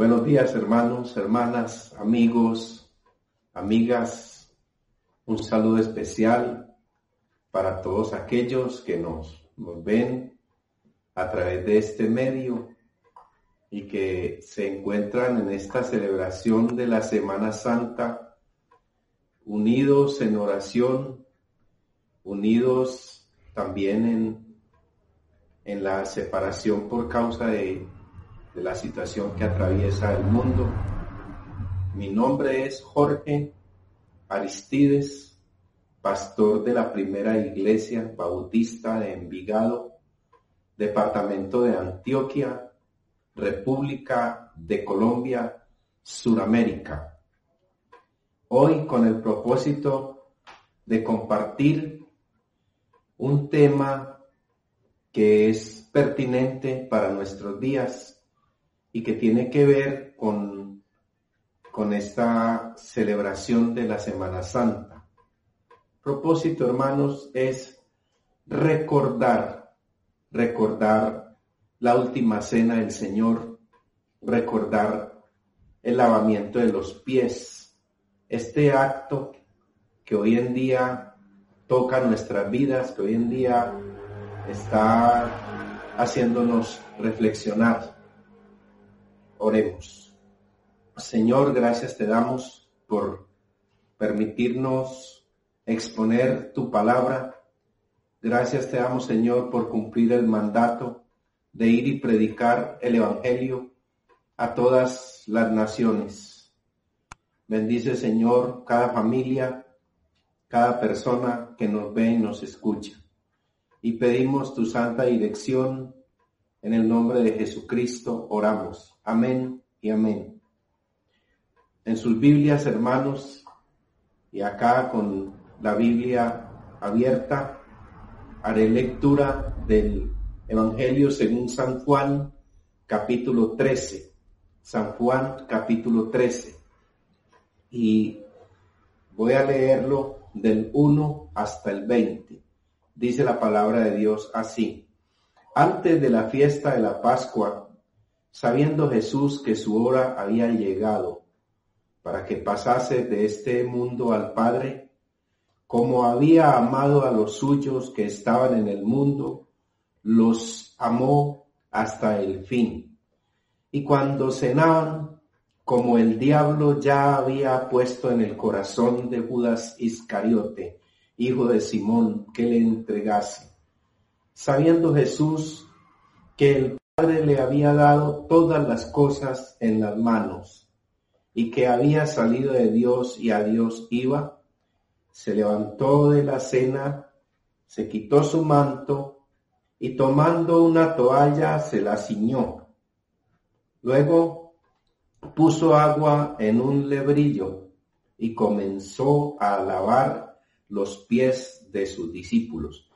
Buenos días hermanos, hermanas, amigos, amigas. Un saludo especial para todos aquellos que nos, ven a través de este medio y que se encuentran en esta celebración de la Semana Santa, unidos en oración, unidos también en, en la separación por causa de de la situación que atraviesa el mundo. Mi nombre es Jorge Aristides, pastor de la primera iglesia bautista de Envigado, departamento de Antioquia, República de Colombia, Suramérica. Hoy con el propósito de compartir un tema que es pertinente para nuestros días y que tiene que ver con, con esta celebración de la Semana Santa. Propósito, hermanos, es recordar, recordar la última cena del Señor, recordar el lavamiento de los pies, este acto que hoy en día toca nuestras vidas, que hoy en día está haciéndonos reflexionar Oremos. Señor, gracias te damos por permitirnos exponer tu palabra. Gracias te damos, Señor, por cumplir el mandato de ir y predicar el Evangelio a todas las naciones. Bendice, Señor, cada familia, cada persona que nos ve y nos escucha. Y pedimos tu santa dirección en el nombre de Jesucristo oramos. Amén y amén. En sus Biblias, hermanos, y acá con la Biblia abierta, haré lectura del Evangelio según San Juan, capítulo 13. San Juan, capítulo 13. Y voy a leerlo del 1 hasta el 20. Dice la palabra de Dios así. Antes de la fiesta de la Pascua, sabiendo Jesús que su hora había llegado para que pasase de este mundo al Padre, como había amado a los suyos que estaban en el mundo, los amó hasta el fin. Y cuando cenaban, como el diablo ya había puesto en el corazón de Judas Iscariote, hijo de Simón, que le entregase, sabiendo Jesús que el Padre le había dado todas las cosas en las manos y que había salido de Dios y a Dios iba, se levantó de la cena, se quitó su manto y tomando una toalla se la ciñó. Luego puso agua en un lebrillo y comenzó a lavar los pies de sus discípulos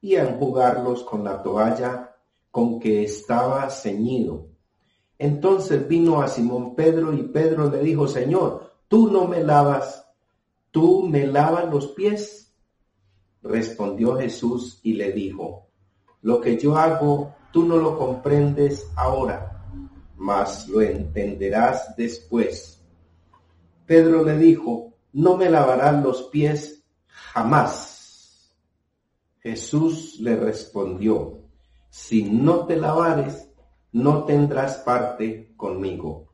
y a enjugarlos con la toalla con que estaba ceñido. Entonces vino a Simón Pedro y Pedro le dijo, Señor, tú no me lavas, tú me lavas los pies. Respondió Jesús y le dijo, lo que yo hago, tú no lo comprendes ahora, mas lo entenderás después. Pedro le dijo, no me lavarás los pies jamás. Jesús le respondió, si no te lavares, no tendrás parte conmigo.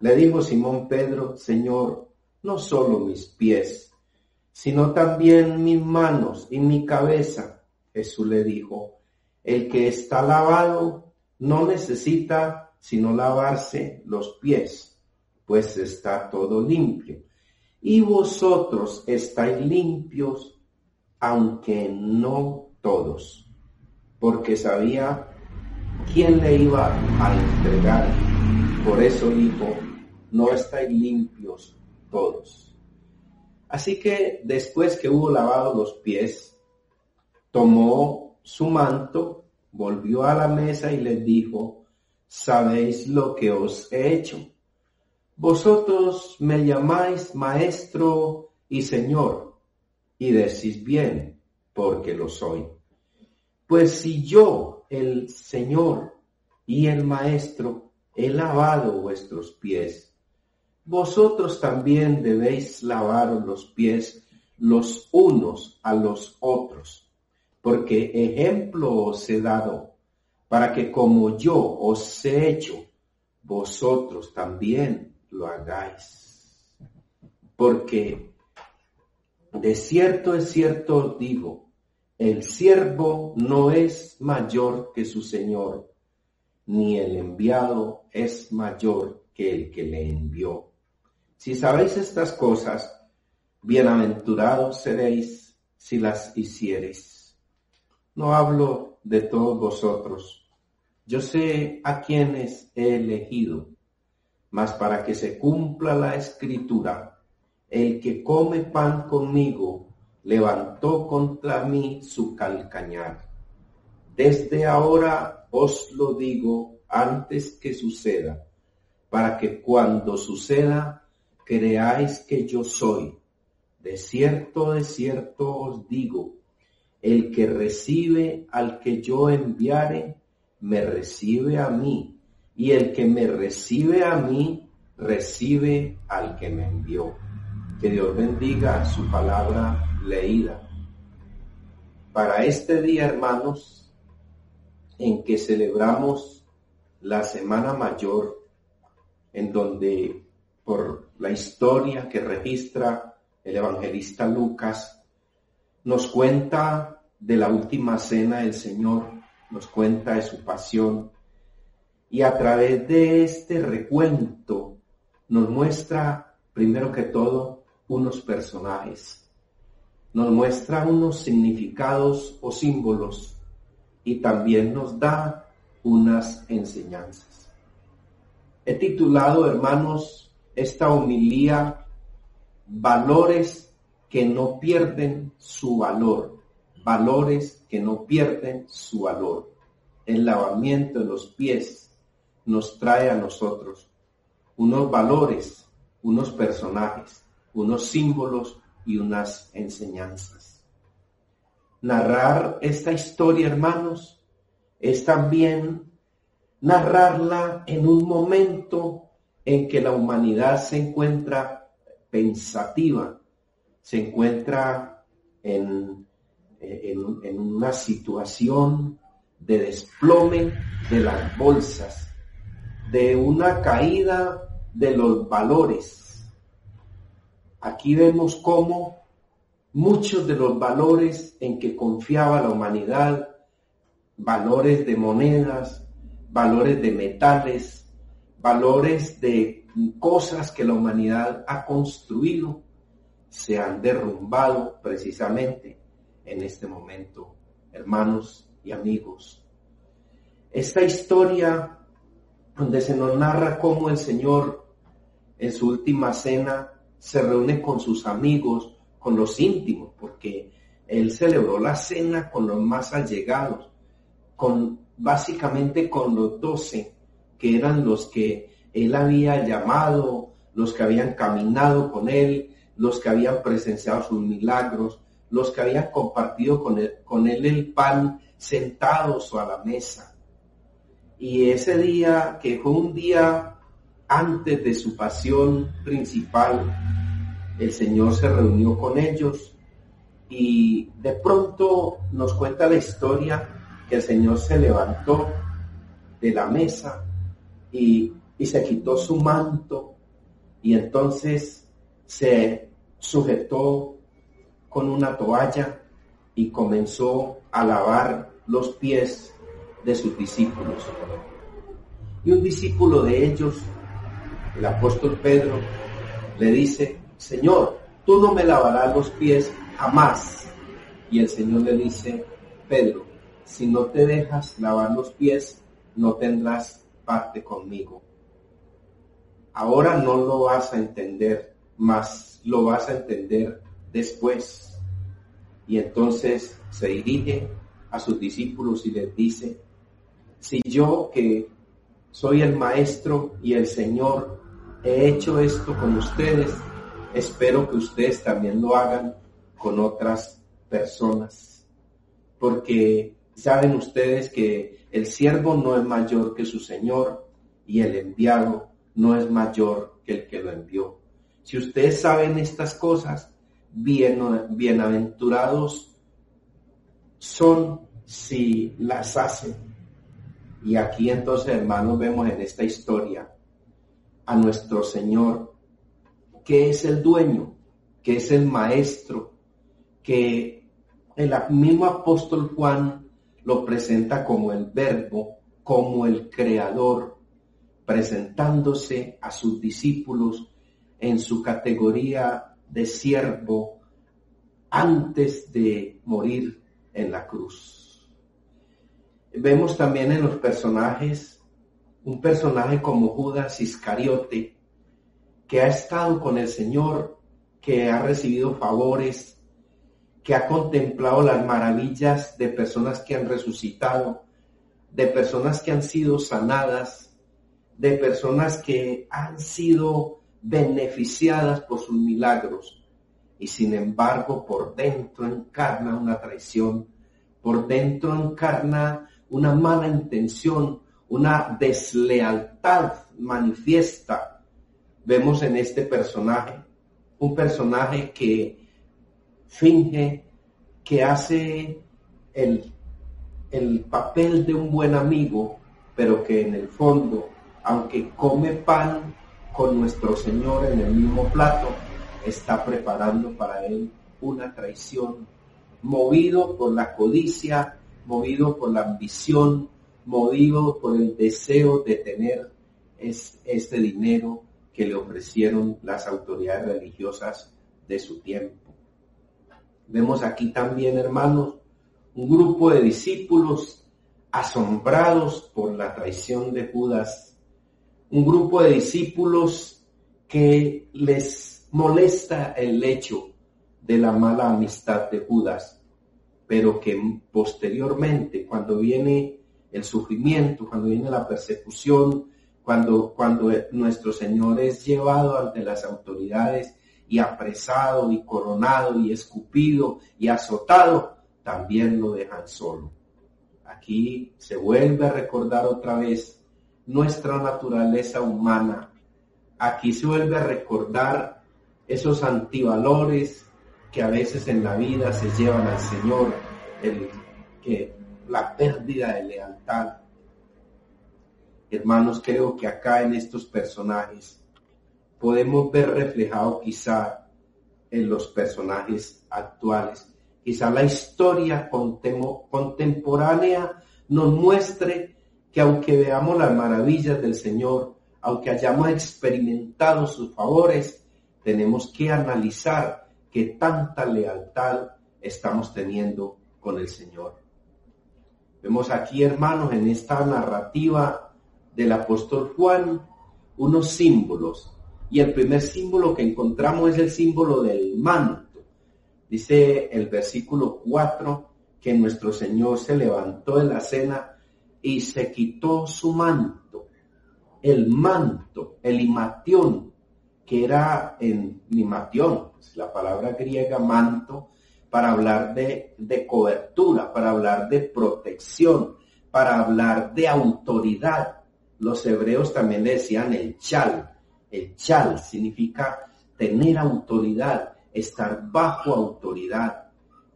Le dijo Simón Pedro, Señor, no solo mis pies, sino también mis manos y mi cabeza. Jesús le dijo, el que está lavado no necesita sino lavarse los pies, pues está todo limpio. Y vosotros estáis limpios, aunque no todos, porque sabía quién le iba a entregar. Por eso dijo, no estáis limpios todos. Así que después que hubo lavado los pies, tomó su manto, volvió a la mesa y les dijo, sabéis lo que os he hecho. Vosotros me llamáis maestro y señor y decís bien, porque lo soy. Pues si yo, el Señor y el Maestro, he lavado vuestros pies. Vosotros también debéis lavaros los pies los unos a los otros, porque ejemplo os he dado, para que como yo os he hecho, vosotros también lo hagáis. Porque de cierto es cierto digo, el siervo no es mayor que su Señor, ni el enviado es mayor que el que le envió. Si sabéis estas cosas, bienaventurados seréis si las hiciereis. No hablo de todos vosotros. Yo sé a quienes he elegido, mas para que se cumpla la escritura, el que come pan conmigo levantó contra mí su calcañar. Desde ahora os lo digo antes que suceda, para que cuando suceda creáis que yo soy. De cierto, de cierto os digo, el que recibe al que yo enviare, me recibe a mí, y el que me recibe a mí, recibe al que me envió. Que Dios bendiga su palabra leída. Para este día, hermanos, en que celebramos la Semana Mayor, en donde por la historia que registra el evangelista Lucas, nos cuenta de la última cena del Señor, nos cuenta de su pasión, y a través de este recuento nos muestra, primero que todo, unos personajes, nos muestra unos significados o símbolos y también nos da unas enseñanzas. He titulado, hermanos, esta homilía Valores que no pierden su valor, valores que no pierden su valor. El lavamiento de los pies nos trae a nosotros unos valores, unos personajes, unos símbolos y unas enseñanzas. Narrar esta historia, hermanos, es también narrarla en un momento en que la humanidad se encuentra pensativa, se encuentra en, en, una situación de desplome de las bolsas, de una caída de los valores. Aquí vemos cómo muchos de los valores en que confiaba la humanidad, valores de monedas, valores de metales, valores de cosas que la humanidad ha construido, se han derrumbado precisamente en este momento, hermanos y amigos. Esta historia donde se nos narra cómo el Señor en su última cena se reúne con sus amigos, con los íntimos, porque él celebró la cena con los más allegados, con básicamente con los doce, que eran los que él había llamado, los que habían caminado con él, los que habían presenciado sus milagros, los que habían compartido con él, el pan sentados a la mesa. Y ese día, que fue un día antes de su pasión principal, el Señor se reunió con ellos y de pronto nos cuenta la historia que el Señor se levantó de la mesa y, y se quitó su manto y entonces se sujetó con una toalla y comenzó a lavar los pies de sus discípulos. Y un discípulo de ellos, el apóstol Pedro, le dice, Señor, tú no me lavarás los pies jamás. Y el Señor le dice, Pedro, si no te dejas lavar los pies, no tendrás parte conmigo. Ahora no lo vas a entender, mas lo vas a entender después. Y entonces se dirige a sus discípulos y les dice, si yo que soy el maestro y el Señor he hecho esto con ustedes, espero que ustedes también lo hagan con otras personas. Porque saben ustedes que el siervo no es mayor que su Señor y el enviado no es mayor que el que lo envió. Si ustedes saben estas cosas, bien, bienaventurados son si las hacen. Y aquí entonces, hermanos, vemos en esta historia a nuestro Señor, que es el dueño, que es el maestro, que el mismo apóstol Juan lo presenta como el verbo, como el creador, presentándose a sus discípulos en su categoría de siervo antes de morir en la cruz. Vemos también en los personajes un personaje como Judas Iscariote, que ha estado con el Señor, que ha recibido favores, que ha contemplado las maravillas de personas que han resucitado, de personas que han sido sanadas, de personas que han sido beneficiadas por sus milagros. Y sin embargo por dentro encarna una traición, por dentro encarna una mala intención, una deslealtad manifiesta. Vemos en este personaje un personaje que finge que hace el, el papel de un buen amigo, pero que en el fondo, aunque come pan con nuestro Señor en el mismo plato, está preparando para él una traición, movido por la codicia, movido por la ambición, movido por el deseo de tener este dinero que le ofrecieron las autoridades religiosas de su tiempo. Vemos aquí también, hermanos, un grupo de discípulos asombrados por la traición de Judas un grupo de discípulos que les molesta el hecho de la mala amistad de Judas, pero que posteriormente, cuando viene el sufrimiento, cuando viene la persecución, cuando, cuando nuestro Señor es llevado ante las autoridades y apresado y coronado y escupido y azotado, también lo dejan solo. Aquí se vuelve a recordar otra vez nuestra naturaleza humana. Aquí se vuelve a recordar esos antivalores que a veces en la vida se llevan al Señor, el, que, la pérdida de lealtad. Hermanos, creo que acá en estos personajes podemos ver reflejado quizá en los personajes actuales. Quizá la historia contemporánea nos muestre que aunque veamos las maravillas del Señor, aunque hayamos experimentado sus favores, tenemos que analizar que tanta lealtad estamos teniendo con el Señor. Vemos aquí, hermanos, en esta narrativa del apóstol Juan, unos símbolos. Y el primer símbolo que encontramos es el símbolo del manto. Dice el versículo 4 que nuestro Señor se levantó de la cena y se quitó su manto, el manto, el imatión, que era en imatión, pues, la palabra griega manto, para hablar de, de cobertura, para hablar de protección, para hablar de autoridad. Los hebreos también decían el chal. El chal significa tener autoridad, estar bajo autoridad.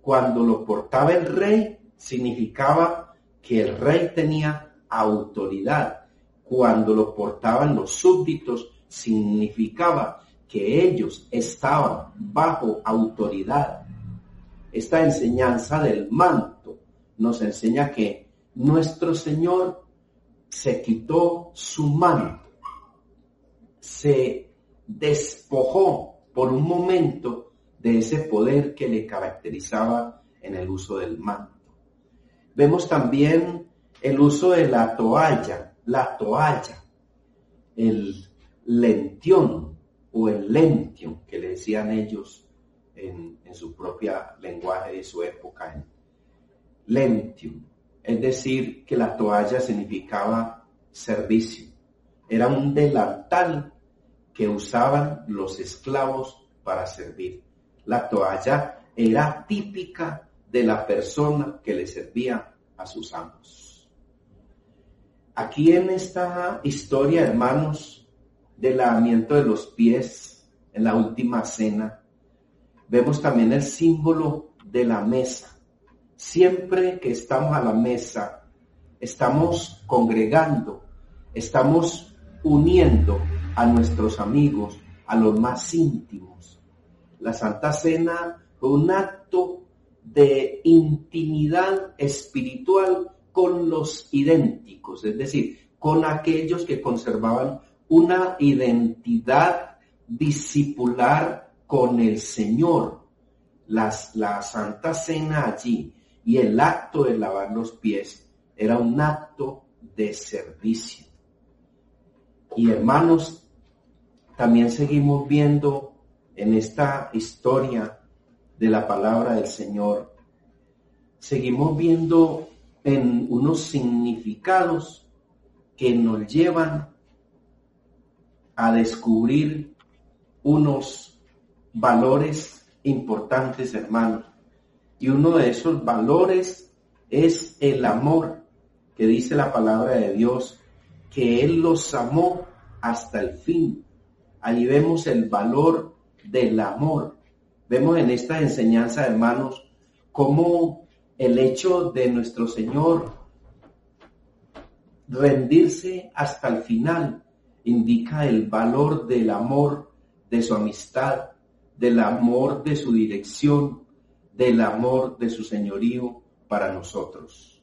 Cuando lo portaba el rey, significaba que el rey tenía autoridad. Cuando lo portaban los súbditos, significaba que ellos estaban bajo autoridad. Esta enseñanza del manto nos enseña que nuestro Señor se quitó su manto, se despojó por un momento de ese poder que le caracterizaba en el uso del manto. Vemos también el uso de la toalla, la toalla, el lentión o el lentium que le decían ellos en, su propia lenguaje de su época. Lentium, es decir, que la toalla significaba servicio. Era un delantal que usaban los esclavos para servir. La toalla era típica de la persona que le servía a sus amos. Aquí en esta historia, hermanos, del lavamiento de los pies en la última cena, vemos también el símbolo de la mesa. Siempre que estamos a la mesa, estamos congregando, estamos uniendo a nuestros amigos, a los más íntimos. La Santa Cena fue un acto de intimidad espiritual con los idénticos, es decir, con aquellos que conservaban una identidad discipular con el Señor. Las, la Santa Cena allí y el acto de lavar los pies era un acto de servicio. Y hermanos, también seguimos viendo en esta historia de la palabra del Señor, seguimos viendo en unos significados que nos llevan a descubrir unos valores importantes, hermanos. Y uno de esos valores es el amor, que dice la palabra de Dios, que Él los amó hasta el fin. Allí vemos el valor del amor. Vemos en esta enseñanza, hermanos, cómo el hecho de nuestro Señor rendirse hasta el final indica el valor del amor, de su amistad, del amor de su dirección, del amor de su señorío para nosotros.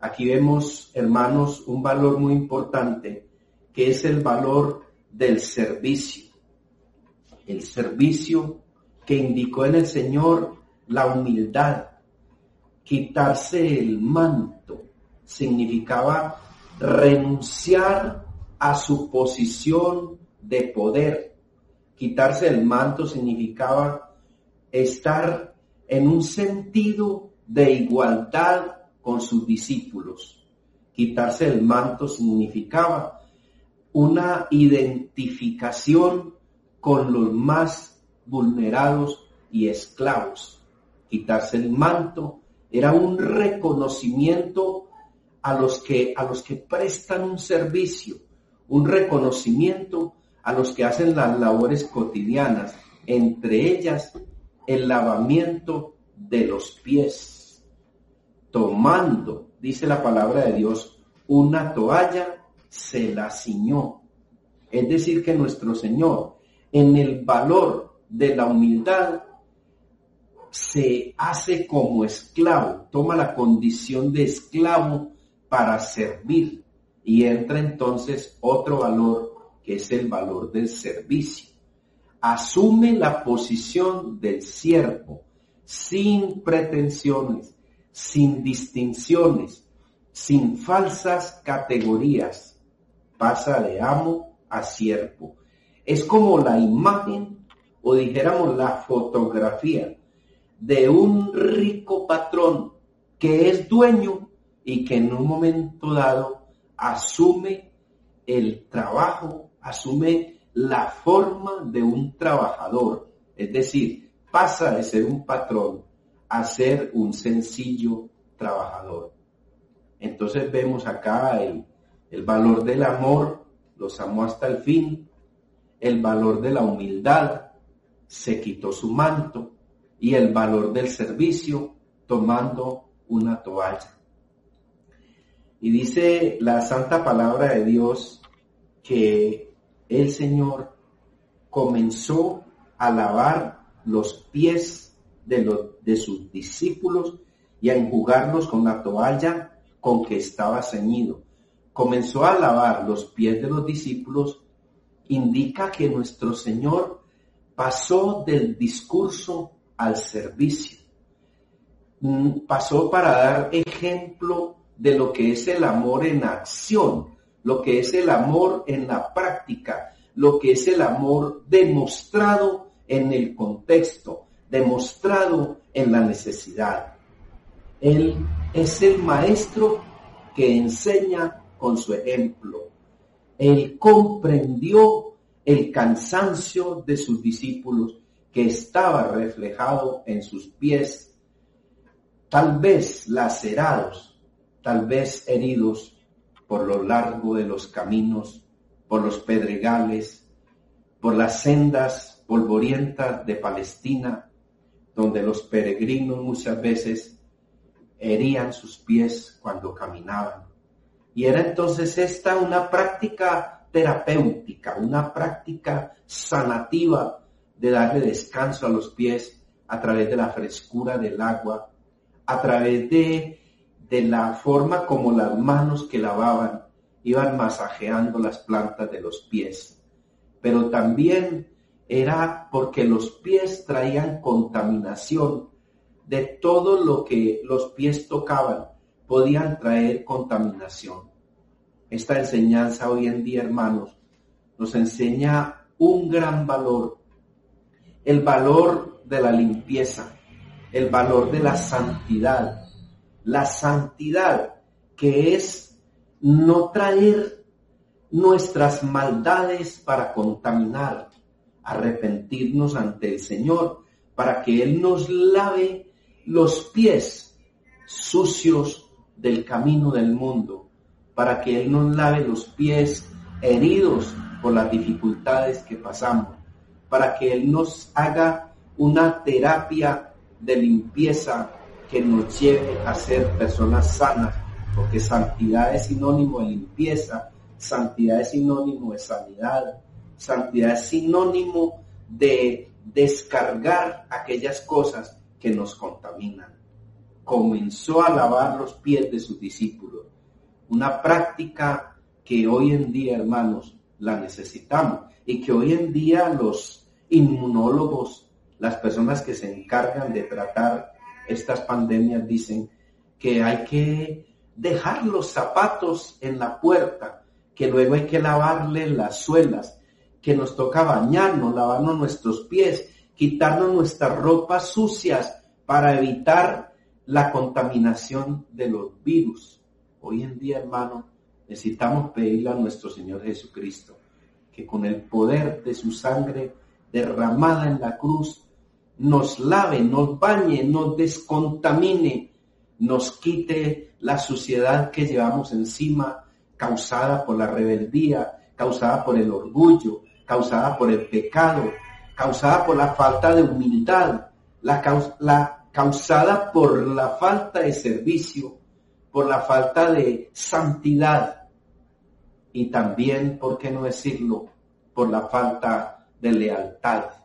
Aquí vemos, hermanos, un valor muy importante, que es el valor del servicio. El servicio que indicó en el Señor la humildad, quitarse el manto, significaba renunciar a su posición de poder. Quitarse el manto significaba estar en un sentido de igualdad con sus discípulos. Quitarse el manto significaba una identificación con los más vulnerados y esclavos. Quitarse el manto era un reconocimiento a los que, a los que prestan un servicio, un reconocimiento a los que hacen las labores cotidianas, entre ellas el lavamiento de los pies, tomando, dice la palabra de Dios, una toalla, se la ciñó. Es decir, que nuestro Señor, en el valor de la humildad, se hace como esclavo, toma la condición de esclavo para servir y entra entonces otro valor es el valor del servicio. Asume la posición del siervo sin pretensiones, sin distinciones, sin falsas categorías. Pasa de amo a siervo. Es como la imagen o dijéramos la fotografía de un rico patrón que es dueño y que en un momento dado asume el trabajo, asume la forma de un trabajador, es decir, pasa de ser un patrón a ser un sencillo trabajador. Entonces vemos acá el, valor del amor, los amó hasta el fin, el valor de la humildad, se quitó su manto, y el valor del servicio tomando una toalla. Y dice la santa palabra de Dios que el Señor comenzó a lavar los pies de, los, de sus discípulos y a enjugarlos con la toalla con que estaba ceñido. Comenzó a lavar los pies de los discípulos, indica que nuestro Señor pasó del discurso al servicio. Mm, pasó para dar ejemplo de lo que es el amor en acción, lo que es el amor en la práctica, lo que es el amor demostrado en el contexto, demostrado en la necesidad. Él es el maestro que enseña con su ejemplo. Él comprendió el cansancio de sus discípulos que estaba reflejado en sus pies, tal vez lacerados, tal vez heridos por lo largo de los caminos, por los pedregales, por las sendas polvorientas de Palestina, donde los peregrinos muchas veces herían sus pies cuando caminaban. Y era entonces esta una práctica terapéutica, una práctica sanativa de darle descanso a los pies a través de la frescura del agua, a través de, de la forma como las manos que lavaban iban masajeando las plantas de los pies. Pero también era porque los pies traían contaminación de todo lo que los pies tocaban, podían traer contaminación. Esta enseñanza hoy en día, hermanos, nos enseña un gran valor, el valor de la limpieza, el valor de la santidad, la santidad que es no traer nuestras maldades para contaminar, arrepentirnos ante el Señor, para que Él nos lave los pies sucios del camino del mundo, para que Él nos lave los pies heridos por las dificultades que pasamos, para que Él nos haga una terapia de limpieza que nos lleve a ser personas sanas, porque santidad es sinónimo de limpieza, santidad es sinónimo de sanidad, Santidad es sinónimo de descargar aquellas cosas que nos contaminan. Comenzó a lavar los pies de sus discípulos. Una práctica que hoy en día, hermanos, la necesitamos y que hoy en día los inmunólogos, las personas que se encargan de tratar estas pandemias dicen que hay que dejar los zapatos en la puerta, que luego hay que lavarle las suelas, que nos toca bañarnos, lavarnos nuestros pies, quitarnos nuestras ropas sucias para evitar la contaminación de los virus. Hoy en día, hermano, necesitamos pedirle a nuestro Señor Jesucristo que con el poder de su sangre derramada en la cruz nos lave, nos bañe, nos descontamine, nos quite la suciedad que llevamos encima causada por la rebeldía, causada por el orgullo, causada por el pecado, causada por la falta de humildad, la, la causada por la falta de servicio, por la falta de santidad y también, ¿por qué no decirlo?, por la falta de lealtad.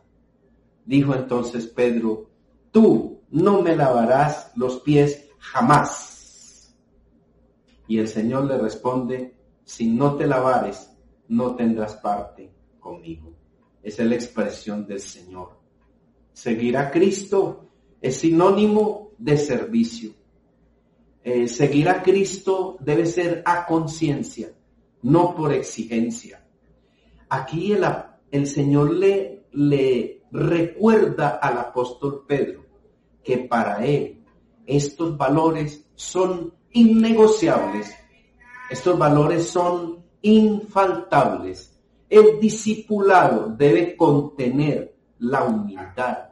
Dijo entonces Pedro, tú no me lavarás los pies jamás. Y el Señor le responde, si no te lavares, no tendrás parte conmigo. Esa es la expresión del Señor. Seguir a Cristo es sinónimo de servicio. Eh, seguir a Cristo debe ser a conciencia, no por exigencia. Aquí el, el Señor le, le recuerda al apóstol Pedro que para él estos valores son innegociables, estos valores son infaltables el discipulado debe contener la humildad.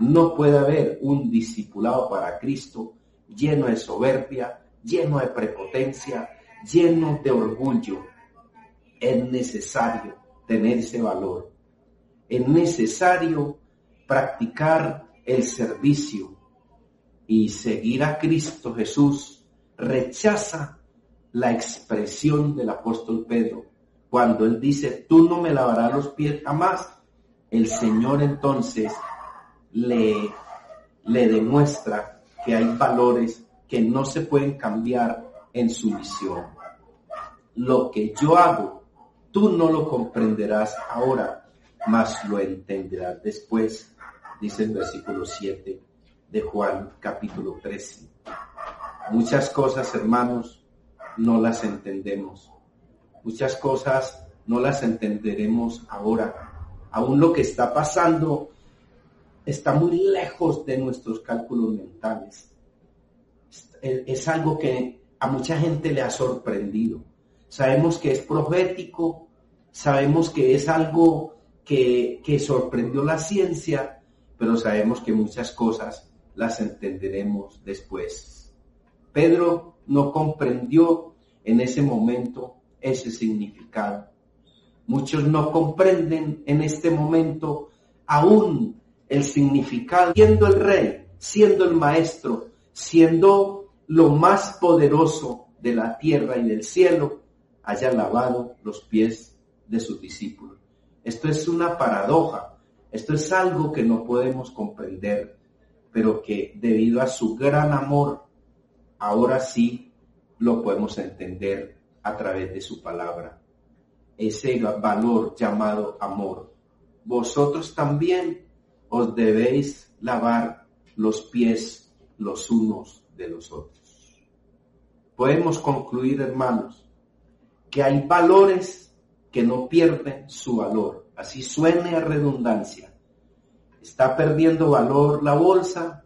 No puede haber un discipulado para Cristo lleno de soberbia, lleno de prepotencia, lleno de orgullo. Es necesario tener ese valor. Es necesario practicar el servicio y seguir a Cristo Jesús. Rechaza la expresión del apóstol Pedro cuando él dice, tú no me lavarás los pies jamás, el Señor entonces le, le demuestra que hay valores que no se pueden cambiar en su misión. Lo que yo hago, tú no lo comprenderás ahora, mas lo entenderás después, dice el versículo 7 de Juan capítulo 13. Muchas cosas, hermanos, no las entendemos Muchas cosas no las entenderemos ahora. Aún lo que está pasando está muy lejos de nuestros cálculos mentales. Es algo que a mucha gente le ha sorprendido. Sabemos que es profético, sabemos que es algo que, sorprendió la ciencia, pero sabemos que muchas cosas las entenderemos después. Pedro no comprendió en ese momento ese significado. Muchos no comprenden en este momento aún el significado, siendo el rey, siendo el maestro, siendo lo más poderoso de la tierra y del cielo, haya lavado los pies de sus discípulos. Esto es una paradoja, esto es algo que no podemos comprender, pero que debido a su gran amor, ahora sí lo podemos entender a través de su palabra. Ese valor llamado amor. Vosotros también os debéis lavar los pies los unos de los otros. Podemos concluir, hermanos, que hay valores que no pierden su valor. Así suene a redundancia. Está perdiendo valor la bolsa,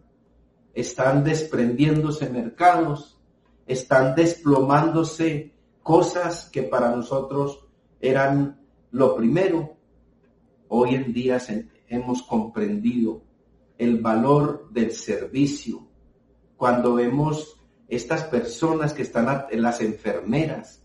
están desprendiéndose mercados, están desplomándose cosas que para nosotros eran lo primero. Hoy en día hemos comprendido el valor del servicio. Cuando vemos estas personas que están las enfermeras,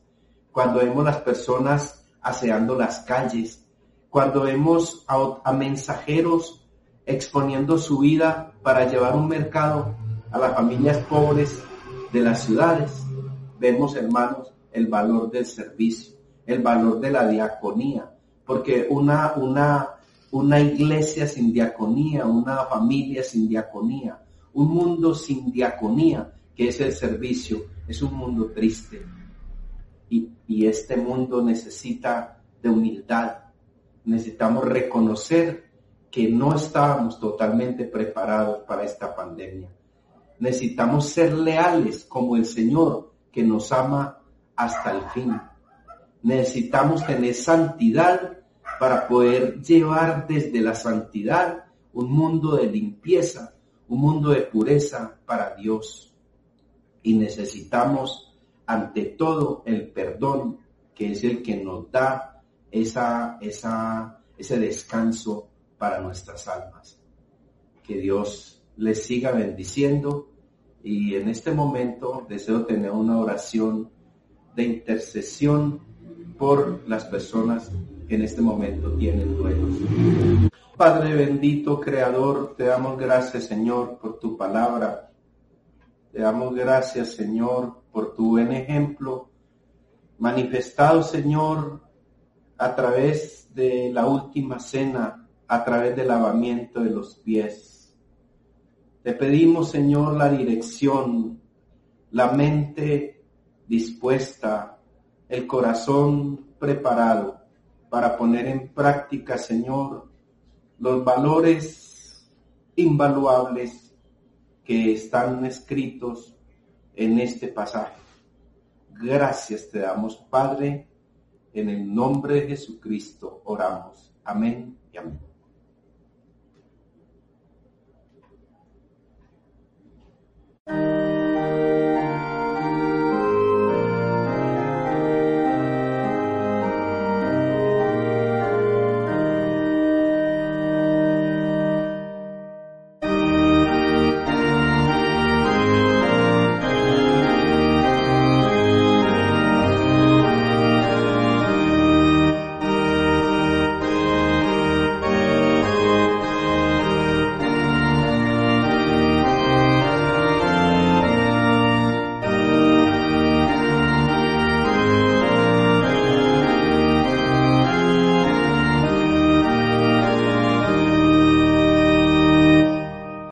cuando vemos las personas aseando las calles, cuando vemos a, mensajeros exponiendo su vida para llevar un mercado a las familias pobres de las ciudades, vemos, hermanos, el valor del servicio, el valor de la diaconía, porque una, una, una iglesia sin diaconía, una familia sin diaconía, un mundo sin diaconía, que es el servicio, es un mundo triste, y, este mundo necesita de humildad. Necesitamos reconocer que no estábamos totalmente preparados para esta pandemia. Necesitamos ser leales como el Señor que nos ama hasta el fin. Necesitamos tener santidad para poder llevar desde la santidad un mundo de limpieza, un mundo de pureza para Dios. Y necesitamos ante todo el perdón, que es el que nos da esa, esa, ese descanso para nuestras almas. Que Dios les siga bendiciendo y en este momento deseo tener una oración de intercesión por las personas que en este momento tienen duelos. Padre bendito, Creador, te damos gracias, Señor, por tu palabra. Te damos gracias, Señor, por tu buen ejemplo manifestado, Señor, a través de la última cena, a través del lavamiento de los pies. Te pedimos, Señor, la dirección, la mente dispuesta, el corazón preparado para poner en práctica, Señor, los valores invaluables que están escritos en este pasaje. Gracias te damos, Padre, en el nombre de Jesucristo oramos. Amén y amén.